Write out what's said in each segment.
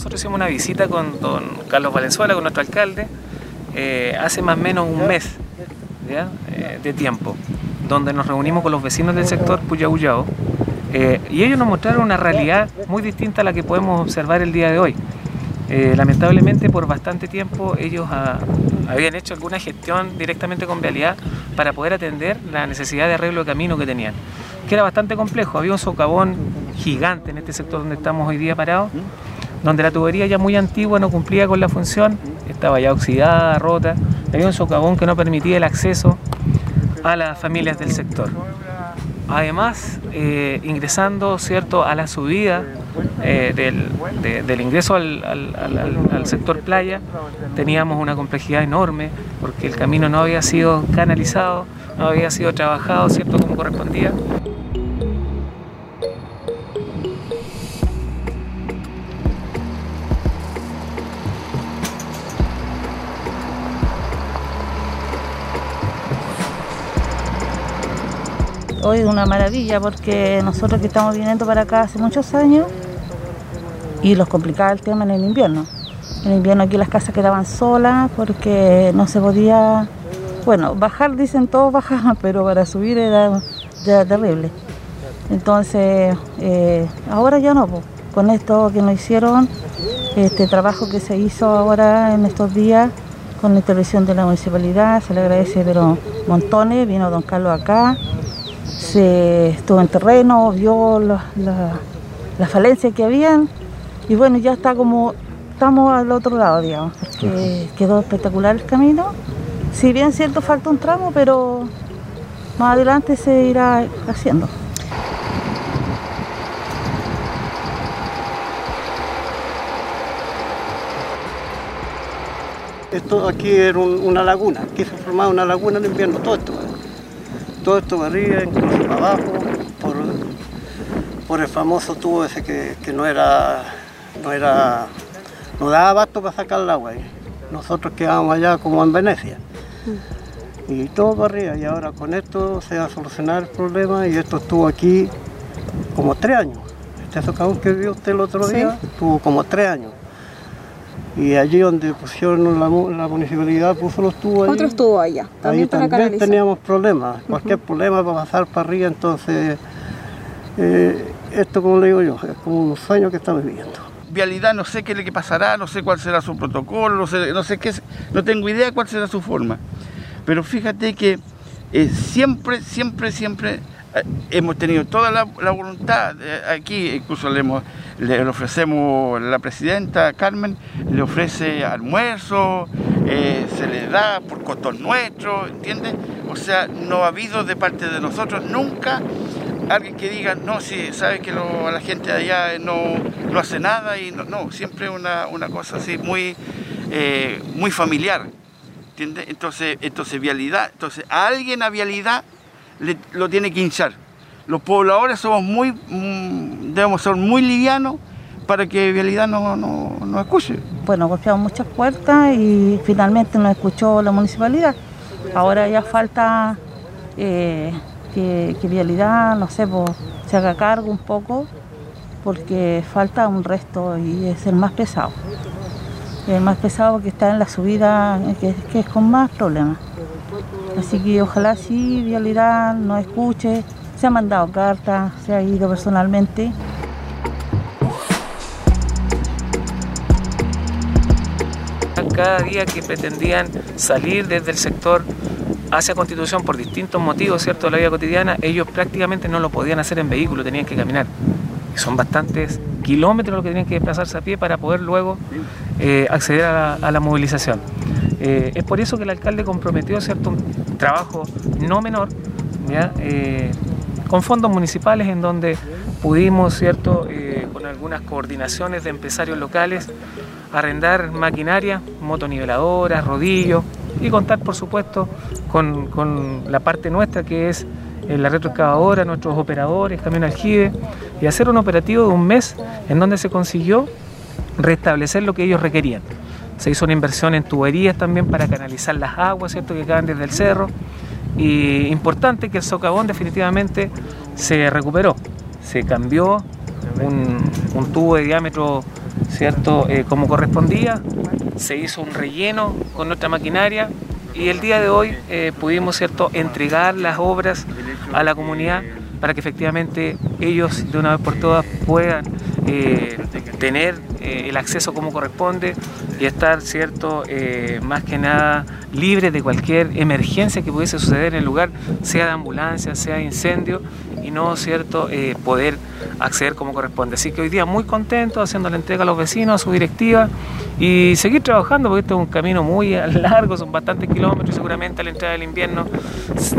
nosotros hicimos una visita con don Carlos Valenzuela, con nuestro alcalde, eh, hace más o menos un mes eh, de tiempo, donde nos reunimos con los vecinos del sector Puyahuyao eh, y ellos nos mostraron una realidad muy distinta a la que podemos observar el día de hoy. lamentablemente por bastante tiempo ellos ah, habían hecho alguna gestión directamente con Vialidad para poder atender la necesidad de arreglo de camino que tenían, que era bastante complejo. Había un socavón gigante en este sector donde estamos hoy día parados, donde la tubería ya muy antigua no cumplía con la función, estaba ya oxidada, rota, había un socavón que no permitía el acceso a las familias del sector. Además, eh, ingresando ¿cierto? a la subida eh, del, ingreso al, al, sector playa, teníamos una complejidad enorme porque el camino no había sido canalizado, no había sido trabajado ¿cierto? como correspondía. Hoy una maravilla porque nosotros que estamos viniendo para acá hace muchos años y los complicaba el tema en el invierno. En el invierno aquí las casas quedaban solas porque no se podía, bueno, bajar dicen todos bajaban, pero para subir era, terrible. Entonces, eh, ahora ya no, con esto que nos hicieron, este trabajo que se hizo ahora en estos días, con la intervención de la municipalidad, se le agradece pero montones, vino don Carlos acá, se estuvo en terreno, vio las la, falencias que habían y bueno, ya está como, estamos al otro lado, digamos, porque quedó espectacular el camino. Si bien cierto falta un tramo, pero más adelante se irá haciendo. Esto aquí era una laguna, aquí se formaba una laguna en invierno, todo esto todo esto para arriba, incluso para abajo, por, el famoso tubo ese que, no era, no era, no daba abasto para sacar el agua. nosotros quedábamos allá como en Venecia. Y todo para arriba, y ahora con esto se va a solucionar el problema y esto estuvo aquí como tres años. Este socavón que vio usted el otro día estuvo como tres años. Y allí donde pusieron la, municipalidad puso los tubos ahí. Otros tubos allá, también ahí también teníamos problemas, cualquier problema para pasar para arriba, entonces eh, esto como le digo yo, es como un sueño que estamos viviendo. Vialidad no sé qué le pasará, no sé cuál será su protocolo, no sé, no sé qué, no tengo idea cuál será su forma. Pero fíjate que eh, siempre, siempre, siempre hemos tenido toda la, voluntad, eh, aquí incluso le, le, ofrecemos, la presidenta Carmen le ofrece almuerzo, eh, se le da por costos nuestros, ¿entiendes? O sea, no ha habido de parte de nosotros nunca alguien que diga, no, si sabe que la gente de allá no, no hace nada y no, no siempre una, una cosa así muy, muy familiar, ¿entiendes? Entonces, entonces, vialidad, entonces a alguien a vialidad lo tiene que hinchar. Los pobladores somos muy, mm, debemos ser muy livianos para que Vialidad nos no, escuche. Bueno, golpeamos muchas puertas y finalmente nos escuchó la municipalidad. Ahora ya falta eh, que, Vialidad, no sé, se haga cargo un poco porque falta un resto y es el más pesado. El más pesado que está en la subida, que es con más problemas. Así que ojalá sí, Vialidad nos escuche. Se ha mandado cartas, se ha ido personalmente. Cada día que pretendían salir desde el sector hacia Constitución por distintos motivos, ¿cierto?, de la vida cotidiana, ellos prácticamente no lo podían hacer en vehículo, tenían que caminar. son bastantes kilómetros los que tenían que desplazarse a pie para poder luego eh, acceder a la movilización. Eh, es por eso que el alcalde comprometió cierto trabajo no menor eh, con fondos municipales en donde pudimos cierto eh, con algunas coordinaciones de empresarios locales arrendar maquinaria, motoniveladoras, rodillos y contar por supuesto con, con la parte nuestra que es la retroexcavadora, nuestros operadores, también aljibe y hacer un operativo de un mes en donde se consiguió restablecer lo que ellos requerían. Se hizo una inversión en tuberías también para canalizar las aguas, ¿cierto? Que caen desde el cerro. Y importante que el socavón definitivamente se recuperó. Se cambió un, tubo de diámetro ¿cierto? Eh, como correspondía, se hizo un relleno con nuestra maquinaria y el día de hoy eh, pudimos, ¿cierto?, entregar las obras a la comunidad para que efectivamente ellos de una vez por todas puedan eh, tener eh, el acceso como corresponde y estar, cierto, eh, más que nada libres de cualquier emergencia que pudiese suceder en el lugar, sea de ambulancia, sea de incendio, y no, cierto, poder acceder como corresponde. Así que hoy día muy contento haciendo la entrega a los vecinos, a su directiva y seguir trabajando porque este es un camino muy largo, son bastantes kilómetros y seguramente a la entrada del invierno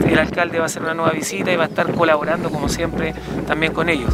el alcalde va a hacer una nueva visita y va a estar colaborando como siempre también con ellos.